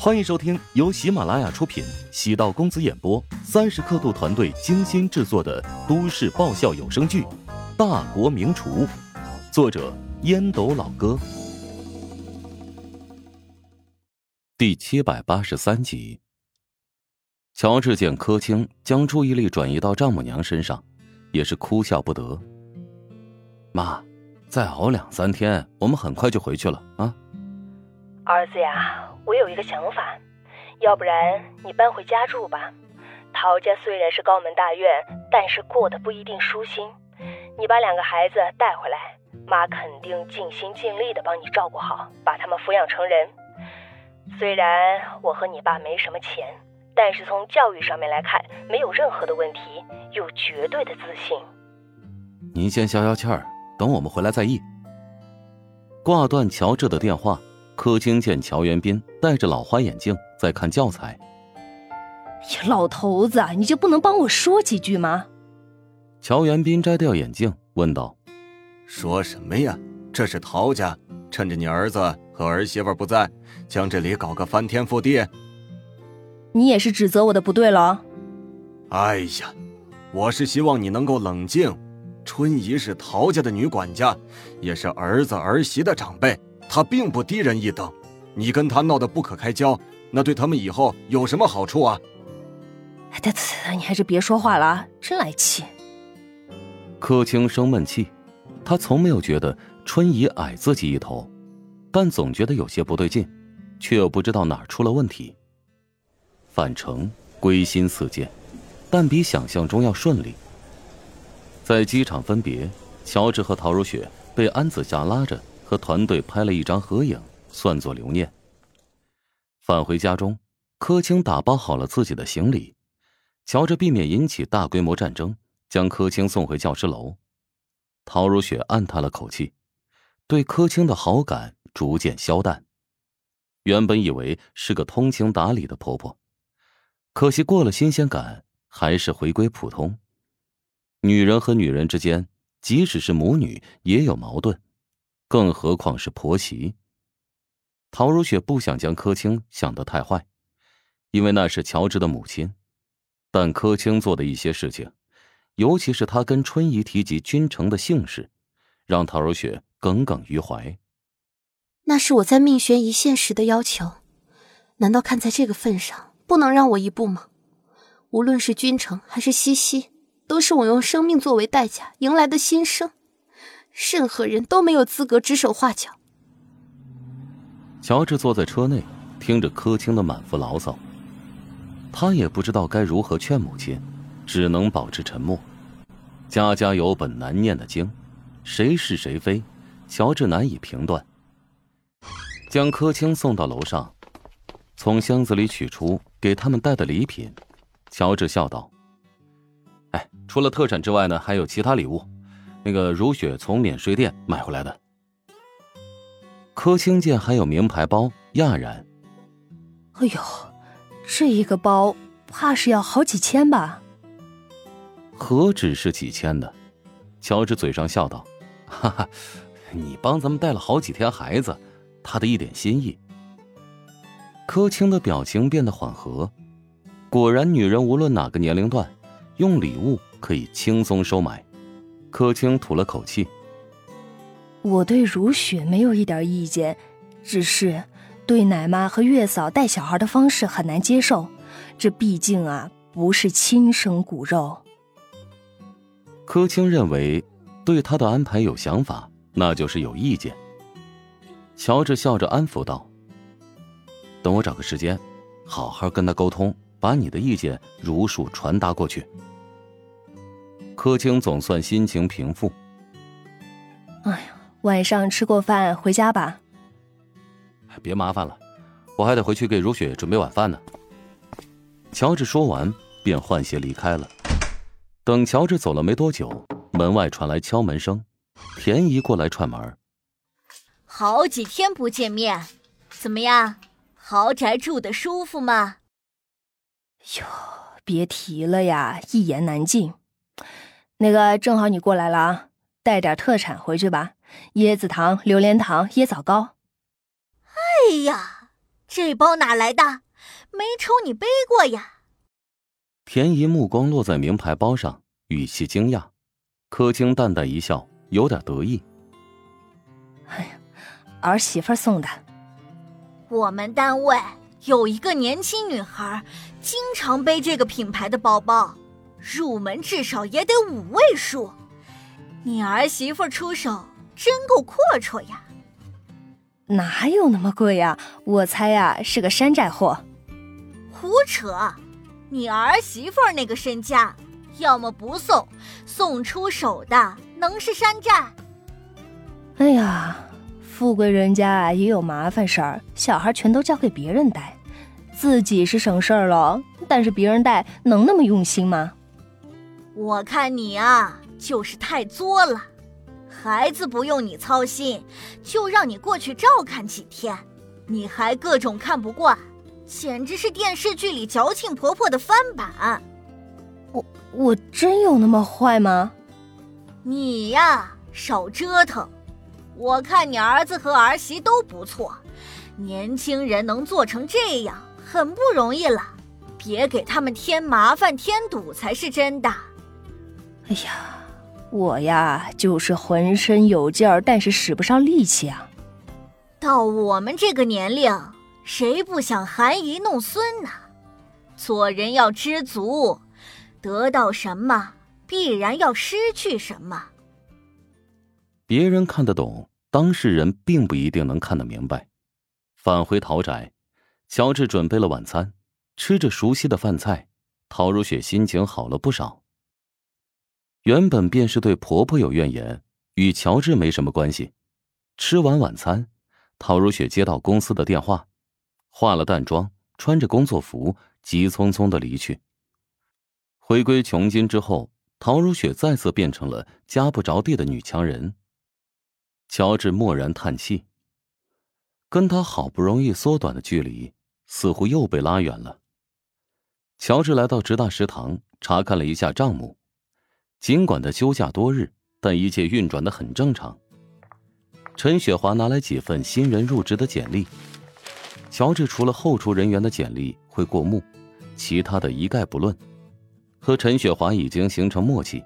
欢迎收听由喜马拉雅出品、喜道公子演播、三十刻度团队精心制作的都市爆笑有声剧《大国名厨》，作者烟斗老哥，第七百八十三集。乔治见柯青将注意力转移到丈母娘身上，也是哭笑不得。妈，再熬两三天，我们很快就回去了啊！儿子呀。我有一个想法，要不然你搬回家住吧。陶家虽然是高门大院，但是过得不一定舒心。你把两个孩子带回来，妈肯定尽心尽力的帮你照顾好，把他们抚养成人。虽然我和你爸没什么钱，但是从教育上面来看，没有任何的问题，有绝对的自信。您先消消气儿，等我们回来再议。挂断乔治的电话。柯青见乔元斌戴着老花眼镜在看教材。呀，老头子，你就不能帮我说几句吗？乔元斌摘掉眼镜问道：“说什么呀？这是陶家，趁着你儿子和儿媳妇不在，将这里搞个翻天覆地。你也是指责我的不对了？哎呀，我是希望你能够冷静。春姨是陶家的女管家，也是儿子儿媳的长辈。”他并不低人一等，你跟他闹得不可开交，那对他们以后有什么好处啊？得得得，你还是别说话了，真来气。柯青生闷气，他从没有觉得春姨矮自己一头，但总觉得有些不对劲，却又不知道哪儿出了问题。返程归心似箭，但比想象中要顺利。在机场分别，乔治和陶如雪被安子夏拉着。和团队拍了一张合影，算作留念。返回家中，柯青打包好了自己的行李，瞧着避免引起大规模战争，将柯青送回教师楼。陶如雪暗叹了口气，对柯青的好感逐渐消淡。原本以为是个通情达理的婆婆，可惜过了新鲜感，还是回归普通。女人和女人之间，即使是母女，也有矛盾。更何况是婆媳。陶如雪不想将柯青想得太坏，因为那是乔治的母亲。但柯青做的一些事情，尤其是他跟春姨提及君城的姓氏，让陶如雪耿耿于怀。那是我在命悬一线时的要求，难道看在这个份上，不能让我一步吗？无论是君城还是西西，都是我用生命作为代价迎来的新生。任何人都没有资格指手画脚。乔治坐在车内，听着柯青的满腹牢骚，他也不知道该如何劝母亲，只能保持沉默。家家有本难念的经，谁是谁非，乔治难以评断。将柯青送到楼上，从箱子里取出给他们带的礼品，乔治笑道：“哎，除了特产之外呢，还有其他礼物。”那个如雪从免税店买回来的。柯青见还有名牌包，讶然：“哎呦，这一个包怕是要好几千吧？”何止是几千的？乔治嘴上笑道：“哈哈，你帮咱们带了好几天孩子，他的一点心意。”柯青的表情变得缓和，果然，女人无论哪个年龄段，用礼物可以轻松收买。柯青吐了口气：“我对如雪没有一点意见，只是对奶妈和月嫂带小孩的方式很难接受。这毕竟啊，不是亲生骨肉。”柯青认为，对他的安排有想法，那就是有意见。乔治笑着安抚道：“等我找个时间，好好跟他沟通，把你的意见如数传达过去。”柯青总算心情平复。哎呀，晚上吃过饭回家吧。别麻烦了，我还得回去给如雪准备晚饭呢。乔治说完，便换鞋离开了。等乔治走了没多久，门外传来敲门声，田姨过来串门。好几天不见面，怎么样？豪宅住的舒服吗？哟，别提了呀，一言难尽。那个正好你过来了啊，带点特产回去吧，椰子糖、榴莲糖、椰枣糕。哎呀，这包哪来的？没瞅你背过呀。田姨目光落在名牌包上，语气惊讶。柯青淡淡一笑，有点得意。哎呀，儿媳妇送的。我们单位有一个年轻女孩，经常背这个品牌的包包，入门至少也得五位数。你儿媳妇出手真够阔绰呀！哪有那么贵呀？我猜呀是个山寨货。胡扯！你儿媳妇那个身家，要么不送，送出手的能是山寨？哎呀，富贵人家也有麻烦事儿，小孩全都交给别人带，自己是省事儿了，但是别人带能那么用心吗？我看你啊，就是太作了。孩子不用你操心，就让你过去照看几天，你还各种看不惯。简直是电视剧里矫情婆婆的翻版。我我真有那么坏吗？你呀，少折腾。我看你儿子和儿媳都不错，年轻人能做成这样，很不容易了。别给他们添麻烦添堵才是真的。哎呀，我呀就是浑身有劲儿，但是使不上力气啊。到我们这个年龄。谁不想含饴弄孙呢？做人要知足，得到什么必然要失去什么。别人看得懂，当事人并不一定能看得明白。返回陶宅，乔治准备了晚餐，吃着熟悉的饭菜，陶如雪心情好了不少。原本便是对婆婆有怨言，与乔治没什么关系。吃完晚餐，陶如雪接到公司的电话。化了淡妆，穿着工作服，急匆匆的离去。回归琼金之后，陶如雪再次变成了家不着地的女强人。乔治默然叹气，跟他好不容易缩短的距离，似乎又被拉远了。乔治来到直大食堂，查看了一下账目。尽管他休假多日，但一切运转的很正常。陈雪华拿来几份新人入职的简历。乔治除了后厨人员的简历会过目，其他的一概不论。和陈雪华已经形成默契，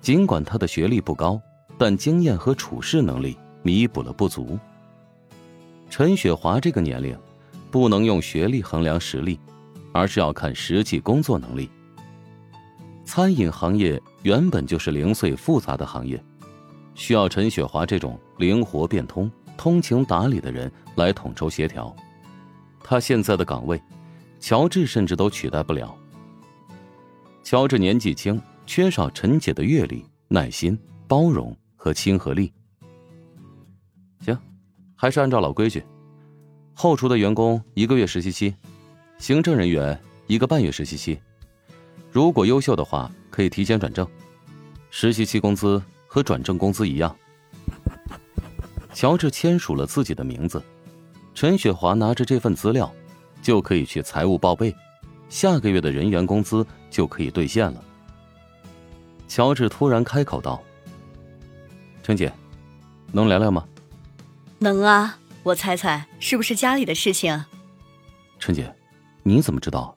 尽管他的学历不高，但经验和处事能力弥补了不足。陈雪华这个年龄，不能用学历衡量实力，而是要看实际工作能力。餐饮行业原本就是零碎复杂的行业，需要陈雪华这种灵活变通。通情达理的人来统筹协调，他现在的岗位，乔治甚至都取代不了。乔治年纪轻，缺少陈姐的阅历、耐心、包容和亲和力。行，还是按照老规矩，后厨的员工一个月实习期，行政人员一个半月实习期，如果优秀的话可以提前转正，实习期工资和转正工资一样。乔治签署了自己的名字，陈雪华拿着这份资料，就可以去财务报备，下个月的人员工资就可以兑现了。乔治突然开口道：“陈姐，能聊聊吗？”“能啊，我猜猜是不是家里的事情？”“陈姐，你怎么知道？”